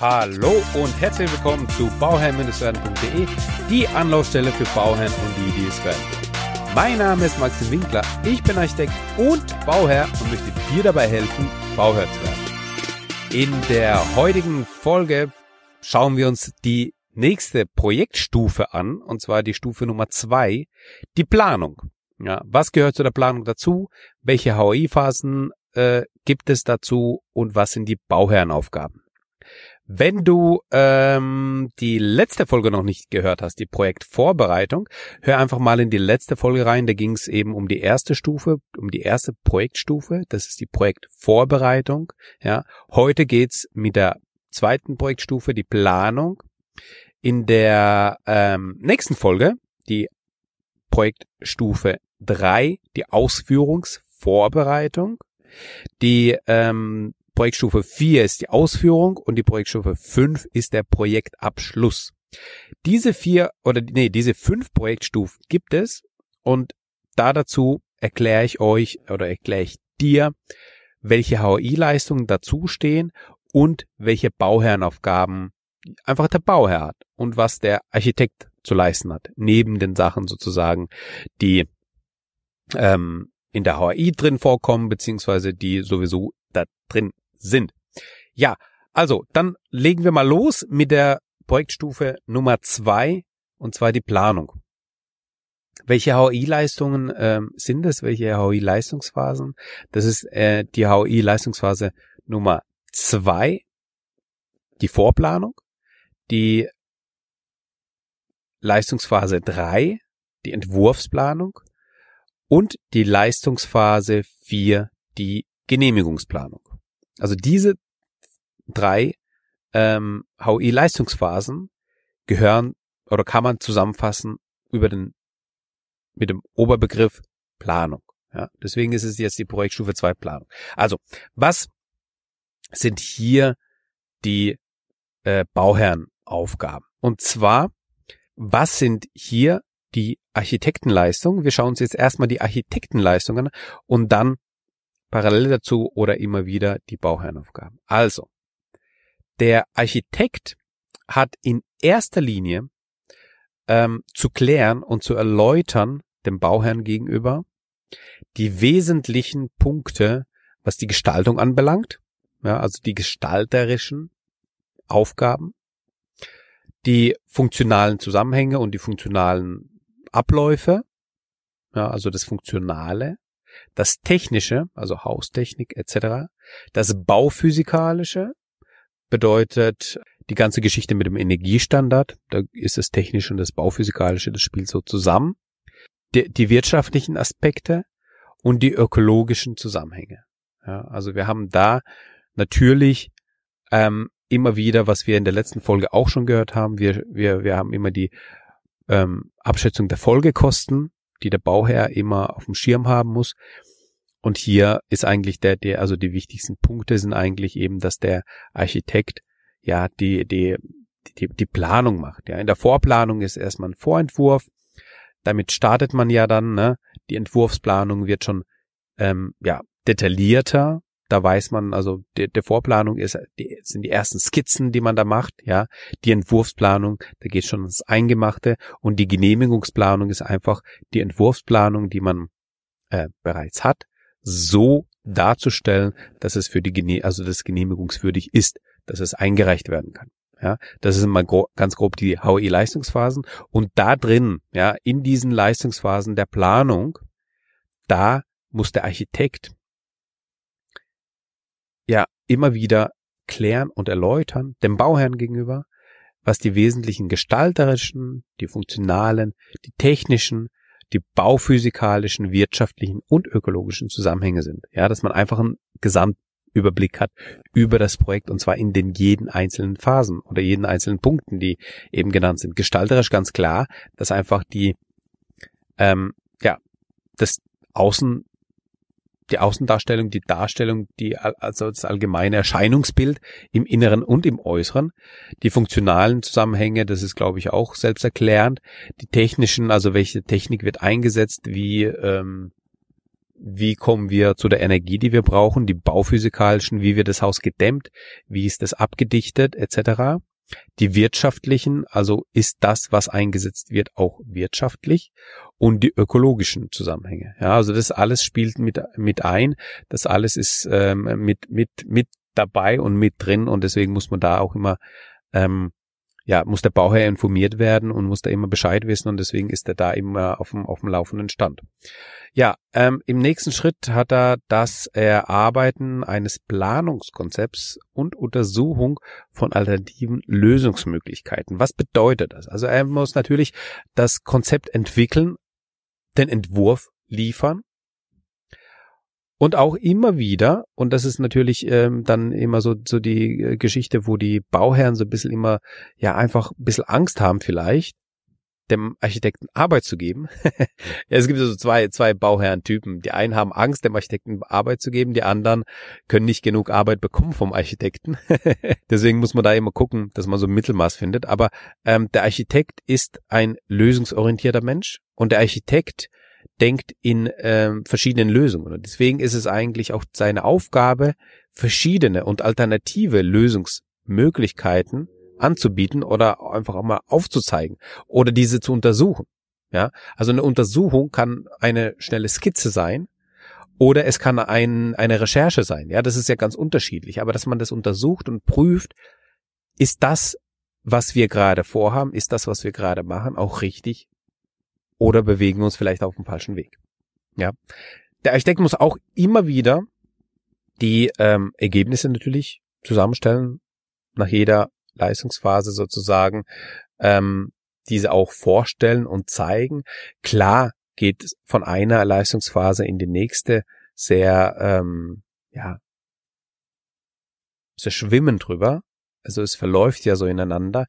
Hallo und herzlich willkommen zu bauherr-werden.de, die Anlaufstelle für Bauherren und die, die es werden. Mein Name ist Maxim Winkler, ich bin Architekt und Bauherr und möchte dir dabei helfen, Bauherr zu werden. In der heutigen Folge schauen wir uns die nächste Projektstufe an, und zwar die Stufe Nummer zwei, die Planung. Ja, was gehört zu der Planung dazu? Welche HOI-Phasen äh, gibt es dazu und was sind die Bauherrenaufgaben? Wenn du ähm, die letzte Folge noch nicht gehört hast, die Projektvorbereitung, hör einfach mal in die letzte Folge rein. Da ging es eben um die erste Stufe, um die erste Projektstufe. Das ist die Projektvorbereitung. Ja, heute geht's mit der zweiten Projektstufe, die Planung. In der ähm, nächsten Folge, die Projektstufe drei, die Ausführungsvorbereitung. Die ähm, Projektstufe 4 ist die Ausführung und die Projektstufe 5 ist der Projektabschluss. Diese vier oder nee, diese fünf Projektstufen gibt es und da dazu erkläre ich euch oder erkläre ich dir, welche HOI-Leistungen dazustehen und welche Bauherrenaufgaben einfach der Bauherr hat und was der Architekt zu leisten hat, neben den Sachen sozusagen, die ähm, in der HOI drin vorkommen, beziehungsweise die sowieso da drin sind. Ja, also dann legen wir mal los mit der Projektstufe Nummer zwei und zwar die Planung. Welche HOI-Leistungen ähm, sind es? Welche HOI-Leistungsphasen? Das ist äh, die HOI-Leistungsphase Nummer zwei, die Vorplanung, die Leistungsphase drei, die Entwurfsplanung und die Leistungsphase vier, die Genehmigungsplanung. Also diese drei ähm, HOI-Leistungsphasen gehören oder kann man zusammenfassen über den mit dem Oberbegriff Planung. Ja, deswegen ist es jetzt die Projektstufe 2 Planung. Also, was sind hier die äh, Bauherrenaufgaben? Und zwar, was sind hier die Architektenleistungen? Wir schauen uns jetzt erstmal die Architektenleistungen und dann parallel dazu oder immer wieder die Bauherrenaufgaben. Also, der Architekt hat in erster Linie ähm, zu klären und zu erläutern dem Bauherrn gegenüber die wesentlichen Punkte, was die Gestaltung anbelangt, ja, also die gestalterischen Aufgaben, die funktionalen Zusammenhänge und die funktionalen Abläufe, ja, also das Funktionale, das Technische, also Haustechnik etc., das Bauphysikalische bedeutet die ganze Geschichte mit dem Energiestandard, da ist das Technische und das Bauphysikalische, das spielt so zusammen, die, die wirtschaftlichen Aspekte und die ökologischen Zusammenhänge. Ja, also wir haben da natürlich ähm, immer wieder, was wir in der letzten Folge auch schon gehört haben, wir, wir, wir haben immer die ähm, Abschätzung der Folgekosten, die der Bauherr immer auf dem Schirm haben muss. Und hier ist eigentlich der, der, also die wichtigsten Punkte sind eigentlich eben, dass der Architekt ja die, die, die, die Planung macht. Ja, in der Vorplanung ist erstmal ein Vorentwurf. Damit startet man ja dann, ne? Die Entwurfsplanung wird schon ähm, ja detaillierter da weiß man, also der, der Vorplanung ist, die, sind die ersten Skizzen, die man da macht, ja. Die Entwurfsplanung, da geht schon ins Eingemachte und die Genehmigungsplanung ist einfach die Entwurfsplanung, die man äh, bereits hat, so darzustellen, dass es für die Gene also das genehmigungswürdig ist, dass es eingereicht werden kann. Ja, das sind mal gro ganz grob die HOI-Leistungsphasen. Und da drin, ja, in diesen Leistungsphasen der Planung, da muss der Architekt immer wieder klären und erläutern, dem Bauherrn gegenüber, was die wesentlichen gestalterischen, die funktionalen, die technischen, die bauphysikalischen, wirtschaftlichen und ökologischen Zusammenhänge sind. Ja, dass man einfach einen Gesamtüberblick hat über das Projekt und zwar in den jeden einzelnen Phasen oder jeden einzelnen Punkten, die eben genannt sind. Gestalterisch ganz klar, dass einfach die, ähm, ja, das Außen die Außendarstellung, die Darstellung, die also das allgemeine Erscheinungsbild im Inneren und im Äußeren, die funktionalen Zusammenhänge, das ist glaube ich auch selbsterklärend, die technischen, also welche Technik wird eingesetzt, wie ähm, wie kommen wir zu der Energie, die wir brauchen, die bauphysikalischen, wie wird das Haus gedämmt, wie ist das abgedichtet, etc. Die wirtschaftlichen, also ist das, was eingesetzt wird, auch wirtschaftlich? Und die ökologischen Zusammenhänge. Ja, also das alles spielt mit, mit ein, das alles ist ähm, mit, mit, mit dabei und mit drin. Und deswegen muss man da auch immer ähm, ja, muss der Bauherr informiert werden und muss da immer Bescheid wissen und deswegen ist er da immer auf dem, auf dem laufenden Stand. Ja, ähm, im nächsten Schritt hat er das Erarbeiten eines Planungskonzepts und Untersuchung von alternativen Lösungsmöglichkeiten. Was bedeutet das? Also er muss natürlich das Konzept entwickeln, den Entwurf liefern und auch immer wieder, und das ist natürlich ähm, dann immer so, so die äh, Geschichte, wo die Bauherren so ein bisschen immer, ja, einfach ein bisschen Angst haben vielleicht, dem Architekten Arbeit zu geben. ja, es gibt so also zwei, zwei Bauherrentypen. Die einen haben Angst, dem Architekten Arbeit zu geben, die anderen können nicht genug Arbeit bekommen vom Architekten. Deswegen muss man da immer gucken, dass man so ein Mittelmaß findet. Aber ähm, der Architekt ist ein lösungsorientierter Mensch und der Architekt denkt in ähm, verschiedenen Lösungen. Und deswegen ist es eigentlich auch seine Aufgabe, verschiedene und alternative Lösungsmöglichkeiten anzubieten oder einfach auch mal aufzuzeigen oder diese zu untersuchen. Ja, also eine Untersuchung kann eine schnelle Skizze sein oder es kann ein, eine Recherche sein. Ja, das ist ja ganz unterschiedlich. Aber dass man das untersucht und prüft, ist das, was wir gerade vorhaben, ist das, was wir gerade machen, auch richtig oder bewegen uns vielleicht auf dem falschen Weg. Ja. Der Architekt muss auch immer wieder die ähm, Ergebnisse natürlich zusammenstellen, nach jeder Leistungsphase sozusagen, ähm, diese auch vorstellen und zeigen. Klar geht von einer Leistungsphase in die nächste sehr, ähm, ja, sehr schwimmen drüber. Also es verläuft ja so ineinander.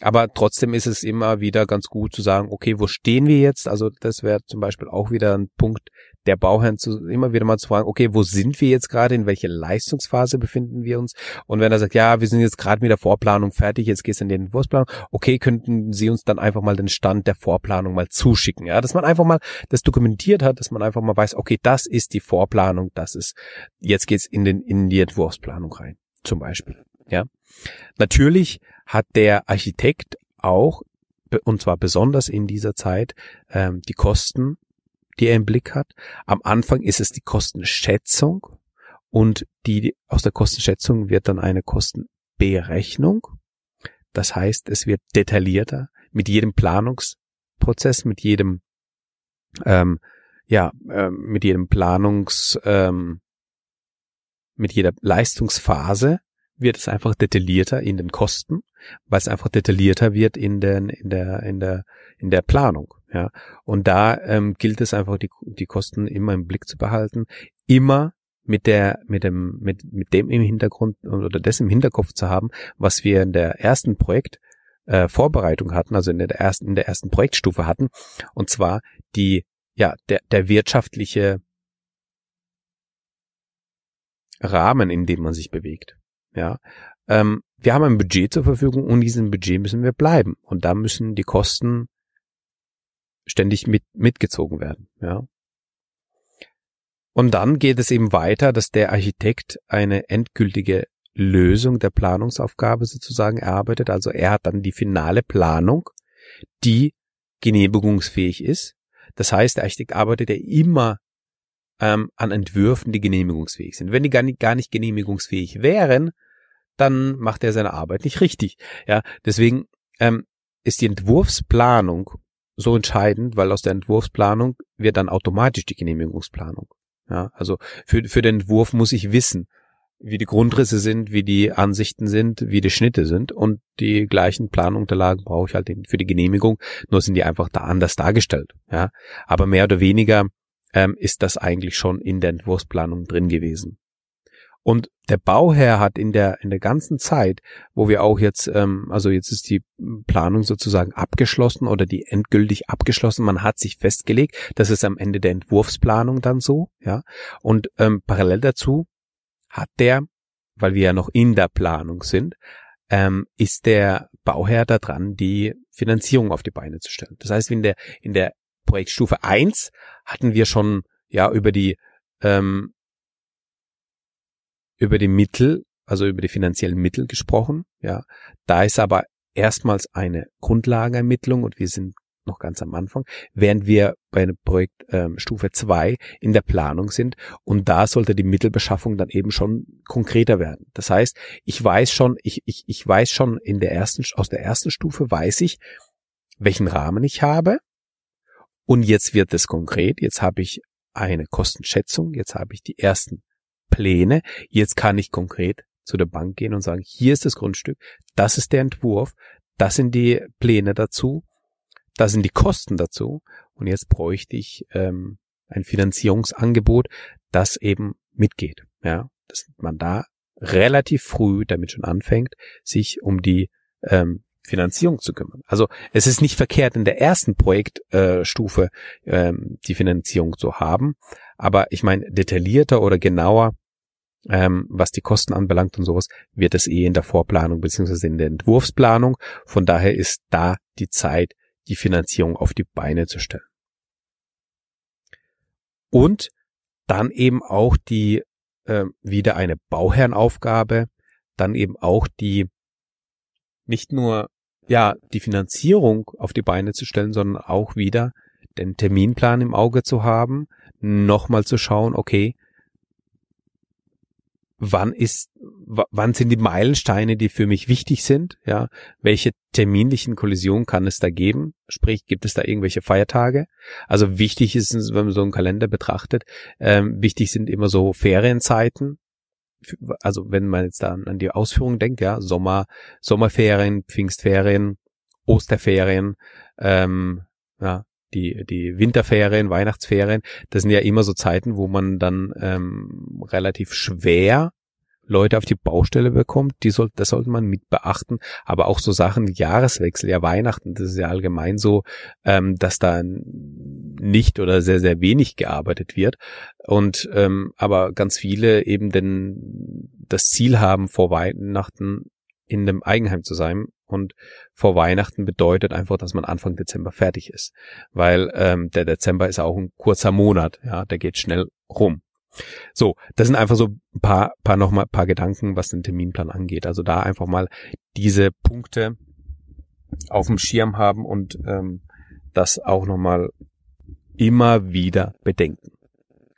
Aber trotzdem ist es immer wieder ganz gut zu sagen, okay, wo stehen wir jetzt? Also das wäre zum Beispiel auch wieder ein Punkt der Bauherren zu immer wieder mal zu fragen, okay, wo sind wir jetzt gerade? In welcher Leistungsphase befinden wir uns? Und wenn er sagt, ja, wir sind jetzt gerade mit der Vorplanung fertig, jetzt geht's in die Entwurfsplanung, okay, könnten Sie uns dann einfach mal den Stand der Vorplanung mal zuschicken? Ja, dass man einfach mal das dokumentiert hat, dass man einfach mal weiß, okay, das ist die Vorplanung, das ist, jetzt geht's in den, in die Entwurfsplanung rein, zum Beispiel. Ja. Natürlich hat der Architekt auch, und zwar besonders in dieser Zeit, ähm, die Kosten, die er im Blick hat. Am Anfang ist es die Kostenschätzung und die aus der Kostenschätzung wird dann eine Kostenberechnung. Das heißt, es wird detaillierter mit jedem Planungsprozess, mit jedem ähm, ja, äh, mit jedem Planungs, ähm, mit jeder Leistungsphase wird es einfach detaillierter in den Kosten, weil es einfach detaillierter wird in den, in der, in der, in der Planung. Ja. Und da ähm, gilt es einfach, die, die Kosten immer im Blick zu behalten, immer mit der, mit dem, mit, mit dem im Hintergrund oder das im Hinterkopf zu haben, was wir in der ersten Projekt äh, Vorbereitung hatten, also in der ersten, in der ersten Projektstufe hatten, und zwar die, ja, der, der wirtschaftliche Rahmen, in dem man sich bewegt. Ja, ähm, wir haben ein Budget zur Verfügung und diesem Budget müssen wir bleiben und da müssen die Kosten ständig mit mitgezogen werden. Ja. Und dann geht es eben weiter, dass der Architekt eine endgültige Lösung der Planungsaufgabe sozusagen erarbeitet. Also er hat dann die finale Planung, die genehmigungsfähig ist. Das heißt, der Architekt arbeitet ja immer ähm, an Entwürfen, die genehmigungsfähig sind. Wenn die gar nicht, gar nicht genehmigungsfähig wären, dann macht er seine Arbeit nicht richtig. Ja, deswegen ähm, ist die Entwurfsplanung so entscheidend, weil aus der Entwurfsplanung wird dann automatisch die Genehmigungsplanung. Ja, also für, für den Entwurf muss ich wissen, wie die Grundrisse sind, wie die Ansichten sind, wie die Schnitte sind und die gleichen Planunterlagen brauche ich halt für die Genehmigung, nur sind die einfach da anders dargestellt. Ja, aber mehr oder weniger ähm, ist das eigentlich schon in der Entwurfsplanung drin gewesen. Und der Bauherr hat in der in der ganzen Zeit, wo wir auch jetzt, ähm, also jetzt ist die Planung sozusagen abgeschlossen oder die endgültig abgeschlossen. Man hat sich festgelegt, das ist am Ende der Entwurfsplanung dann so, ja. Und ähm, parallel dazu hat der, weil wir ja noch in der Planung sind, ähm, ist der Bauherr da dran, die Finanzierung auf die Beine zu stellen. Das heißt, in der in der Projektstufe eins hatten wir schon ja über die ähm, über die Mittel, also über die finanziellen Mittel gesprochen. Ja, da ist aber erstmals eine Grundlagenermittlung und wir sind noch ganz am Anfang, während wir bei einem Projekt ähm, Stufe 2 in der Planung sind und da sollte die Mittelbeschaffung dann eben schon konkreter werden. Das heißt, ich weiß schon, ich, ich, ich weiß schon in der ersten, aus der ersten Stufe weiß ich, welchen Rahmen ich habe und jetzt wird es konkret, jetzt habe ich eine Kostenschätzung, jetzt habe ich die ersten Pläne, jetzt kann ich konkret zu der Bank gehen und sagen, hier ist das Grundstück, das ist der Entwurf, das sind die Pläne dazu da sind die Kosten dazu. Und jetzt bräuchte ich ähm, ein Finanzierungsangebot, das eben mitgeht. Ja, dass man da relativ früh damit schon anfängt, sich um die ähm, Finanzierung zu kümmern. Also es ist nicht verkehrt, in der ersten Projektstufe äh, ähm, die Finanzierung zu haben, aber ich meine, detaillierter oder genauer, ähm, was die Kosten anbelangt und sowas, wird es eh in der Vorplanung beziehungsweise in der Entwurfsplanung. Von daher ist da die Zeit die Finanzierung auf die Beine zu stellen. Und dann eben auch die äh, wieder eine Bauherrenaufgabe, dann eben auch die nicht nur ja die Finanzierung auf die Beine zu stellen, sondern auch wieder den Terminplan im Auge zu haben, nochmal zu schauen, okay, wann ist, wann sind die Meilensteine, die für mich wichtig sind, ja, welche terminlichen Kollisionen kann es da geben, sprich, gibt es da irgendwelche Feiertage? Also wichtig ist, wenn man so einen Kalender betrachtet, ähm, wichtig sind immer so Ferienzeiten, also wenn man jetzt da an die Ausführung denkt, ja, Sommer, Sommerferien, Pfingstferien, Osterferien, ähm, ja, die, die Winterferien, Weihnachtsferien, das sind ja immer so Zeiten, wo man dann ähm, relativ schwer Leute auf die Baustelle bekommt, die soll, das sollte man mit beachten. Aber auch so Sachen Jahreswechsel, ja Weihnachten, das ist ja allgemein so, ähm, dass da nicht oder sehr, sehr wenig gearbeitet wird. Und ähm, aber ganz viele eben denn das Ziel haben, vor Weihnachten in dem Eigenheim zu sein und vor Weihnachten bedeutet einfach, dass man Anfang Dezember fertig ist, weil ähm, der Dezember ist auch ein kurzer Monat, ja, der geht schnell rum. So, das sind einfach so ein paar, paar nochmal paar Gedanken, was den Terminplan angeht. Also da einfach mal diese Punkte auf dem Schirm haben und ähm, das auch nochmal immer wieder bedenken.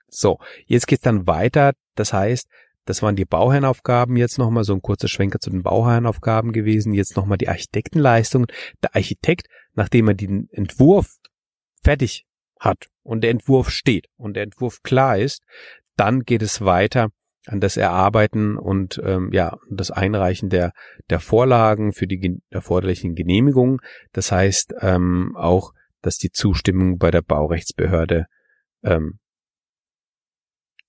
So, jetzt geht's dann weiter. Das heißt, das waren die Bauherrenaufgaben. Jetzt nochmal so ein kurzer Schwenker zu den Bauherrenaufgaben gewesen. Jetzt nochmal die Architektenleistungen. Der Architekt, nachdem er den Entwurf fertig hat und der Entwurf steht und der Entwurf klar ist, dann geht es weiter an das Erarbeiten und ähm, ja das Einreichen der der Vorlagen für die erforderlichen Genehmigungen. Das heißt ähm, auch, dass die Zustimmung bei der Baurechtsbehörde ähm,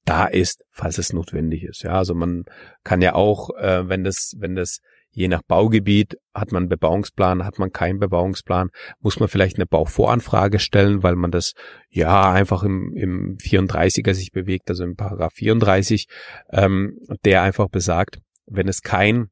da ist, falls es notwendig ist. Ja, also man kann ja auch, äh, wenn das, wenn das je nach Baugebiet hat man Bebauungsplan, hat man keinen Bebauungsplan, muss man vielleicht eine Bauvoranfrage stellen, weil man das ja einfach im, im 34er sich bewegt, also im Paragraph 34, ähm, der einfach besagt, wenn es kein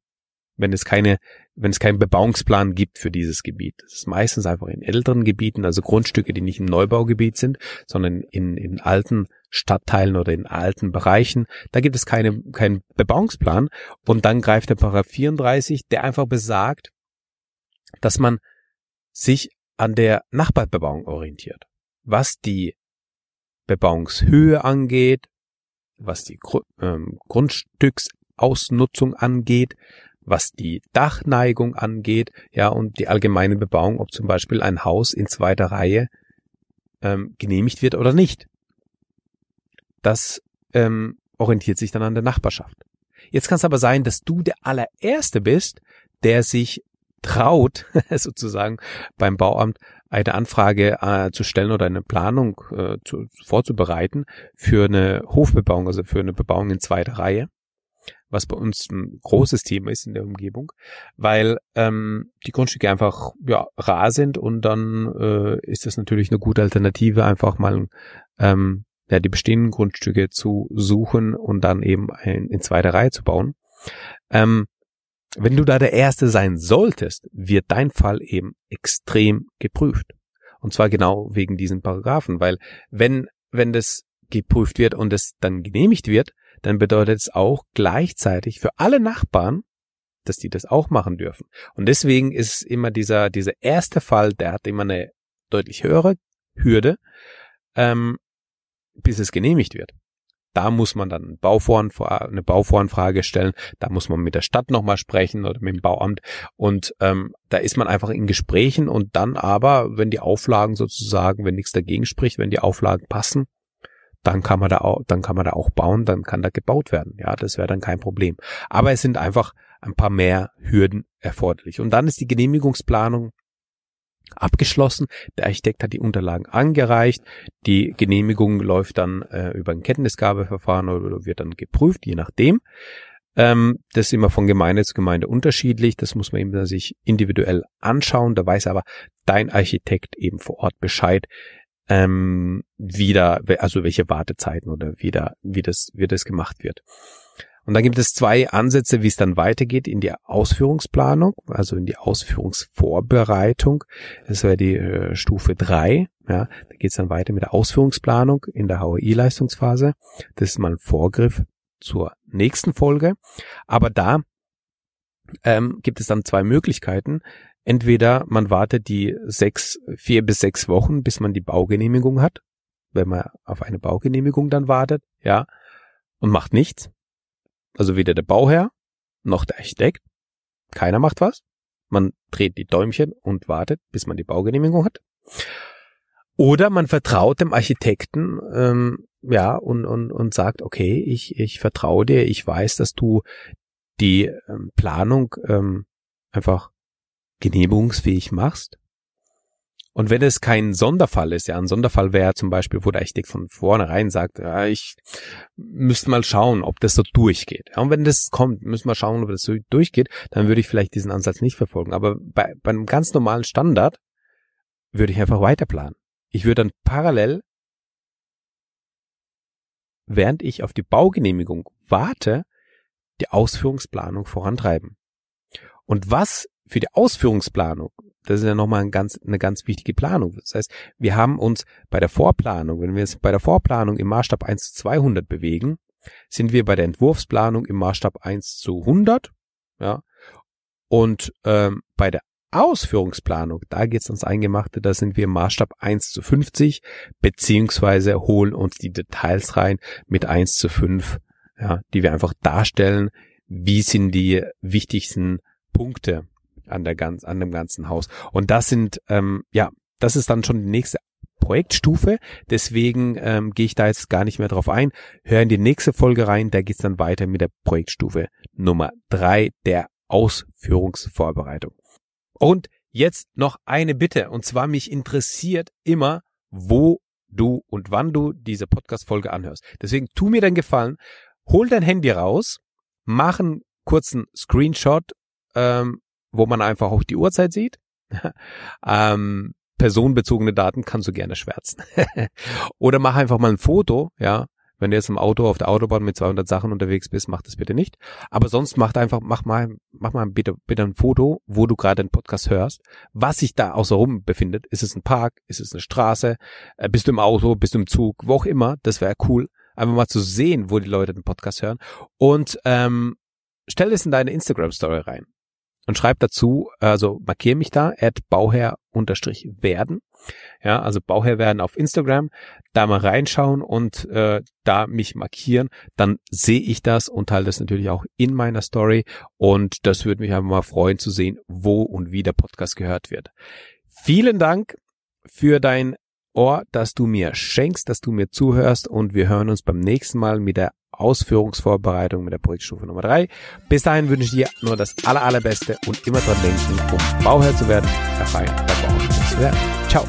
wenn es keine, wenn es keinen Bebauungsplan gibt für dieses Gebiet. Das ist meistens einfach in älteren Gebieten, also Grundstücke, die nicht im Neubaugebiet sind, sondern in, in alten Stadtteilen oder in alten Bereichen. Da gibt es keine, keinen Bebauungsplan. Und dann greift der Paragraph 34, der einfach besagt, dass man sich an der Nachbarbebauung orientiert. Was die Bebauungshöhe angeht, was die ähm, Grundstücksausnutzung angeht, was die Dachneigung angeht, ja, und die allgemeine Bebauung, ob zum Beispiel ein Haus in zweiter Reihe ähm, genehmigt wird oder nicht das ähm, orientiert sich dann an der Nachbarschaft. Jetzt kann es aber sein, dass du der allererste bist, der sich traut, sozusagen beim Bauamt eine Anfrage äh, zu stellen oder eine Planung äh, zu, vorzubereiten für eine Hofbebauung, also für eine Bebauung in zweiter Reihe, was bei uns ein großes Thema ist in der Umgebung, weil ähm, die Grundstücke einfach ja rar sind und dann äh, ist das natürlich eine gute Alternative, einfach mal ähm, ja, die bestehenden Grundstücke zu suchen und dann eben ein, in zweiter Reihe zu bauen. Ähm, wenn du da der Erste sein solltest, wird dein Fall eben extrem geprüft. Und zwar genau wegen diesen Paragraphen, weil wenn, wenn das geprüft wird und es dann genehmigt wird, dann bedeutet es auch gleichzeitig für alle Nachbarn, dass die das auch machen dürfen. Und deswegen ist immer dieser, dieser erste Fall, der hat immer eine deutlich höhere Hürde, ähm, bis es genehmigt wird. Da muss man dann eine Bauvoranfrage stellen. Da muss man mit der Stadt nochmal sprechen oder mit dem Bauamt. Und ähm, da ist man einfach in Gesprächen und dann aber, wenn die Auflagen sozusagen, wenn nichts dagegen spricht, wenn die Auflagen passen, dann kann man da auch, dann kann man da auch bauen, dann kann da gebaut werden. Ja, das wäre dann kein Problem. Aber es sind einfach ein paar mehr Hürden erforderlich. Und dann ist die Genehmigungsplanung abgeschlossen. Der Architekt hat die Unterlagen angereicht. Die Genehmigung läuft dann äh, über ein Kenntnisgabeverfahren oder wird dann geprüft, je nachdem. Ähm, das ist immer von Gemeinde zu Gemeinde unterschiedlich. Das muss man eben sich individuell anschauen. Da weiß aber dein Architekt eben vor Ort Bescheid, ähm, wie da, also welche Wartezeiten oder wie da, wie das, wie das gemacht wird. Und dann gibt es zwei Ansätze, wie es dann weitergeht in die Ausführungsplanung, also in die Ausführungsvorbereitung. Das wäre die äh, Stufe drei. Ja, da geht es dann weiter mit der Ausführungsplanung in der HOI-Leistungsphase. Das ist mal ein Vorgriff zur nächsten Folge. Aber da ähm, gibt es dann zwei Möglichkeiten. Entweder man wartet die sechs, vier bis sechs Wochen, bis man die Baugenehmigung hat, wenn man auf eine Baugenehmigung dann wartet, ja, und macht nichts. Also weder der Bauherr noch der Architekt. Keiner macht was. Man dreht die Däumchen und wartet, bis man die Baugenehmigung hat. Oder man vertraut dem Architekten, ähm, ja, und, und, und sagt, okay, ich, ich vertraue dir, ich weiß, dass du die ähm, Planung ähm, einfach genehmigungsfähig machst. Und wenn es kein Sonderfall ist, ja, ein Sonderfall wäre zum Beispiel, wo der Architekt von vornherein sagt, ja, ich müsste mal schauen, ob das so durchgeht. Ja, und wenn das kommt, müssen wir schauen, ob das so durchgeht, dann würde ich vielleicht diesen Ansatz nicht verfolgen. Aber bei, bei einem ganz normalen Standard würde ich einfach weiter planen. Ich würde dann parallel, während ich auf die Baugenehmigung warte, die Ausführungsplanung vorantreiben. Und was für die Ausführungsplanung das ist ja nochmal ein ganz, eine ganz wichtige Planung. Das heißt, wir haben uns bei der Vorplanung, wenn wir uns bei der Vorplanung im Maßstab 1 zu 200 bewegen, sind wir bei der Entwurfsplanung im Maßstab 1 zu 100. Ja. Und ähm, bei der Ausführungsplanung, da geht's ans Eingemachte, da sind wir im Maßstab 1 zu 50, beziehungsweise holen uns die Details rein mit 1 zu 5, ja, die wir einfach darstellen, wie sind die wichtigsten Punkte an der ganz, an dem ganzen Haus. Und das sind, ähm, ja, das ist dann schon die nächste Projektstufe. Deswegen ähm, gehe ich da jetzt gar nicht mehr drauf ein. Hör in die nächste Folge rein, da geht's dann weiter mit der Projektstufe Nummer drei der Ausführungsvorbereitung. Und jetzt noch eine Bitte, und zwar mich interessiert immer, wo du und wann du diese Podcast-Folge anhörst. Deswegen tu mir den Gefallen, hol dein Handy raus, mach einen kurzen Screenshot ähm, wo man einfach auch die Uhrzeit sieht. ähm, personenbezogene Daten kannst du gerne schwärzen. Oder mach einfach mal ein Foto, ja. Wenn du jetzt im Auto auf der Autobahn mit 200 Sachen unterwegs bist, mach das bitte nicht. Aber sonst mach einfach, mach mal, mach mal bitte, bitte ein Foto, wo du gerade den Podcast hörst. Was sich da außerrum befindet. Ist es ein Park? Ist es eine Straße? Äh, bist du im Auto? Bist du im Zug? Wo auch immer. Das wäre cool. Einfach mal zu sehen, wo die Leute den Podcast hören. Und ähm, stell es in deine Instagram-Story rein und schreib dazu, also markiere mich da, at bauherr-werden. Ja, also Bauherr werden auf Instagram, da mal reinschauen und äh, da mich markieren, dann sehe ich das und teile das natürlich auch in meiner Story und das würde mich einfach mal freuen zu sehen, wo und wie der Podcast gehört wird. Vielen Dank für dein Ohr, dass du mir schenkst, dass du mir zuhörst und wir hören uns beim nächsten Mal mit der Ausführungsvorbereitung mit der Projektstufe Nummer drei. Bis dahin wünsche ich dir nur das aller, allerbeste und immer dran denken, um Bauherr zu werden, der Feind der Bauherr zu werden. Ciao.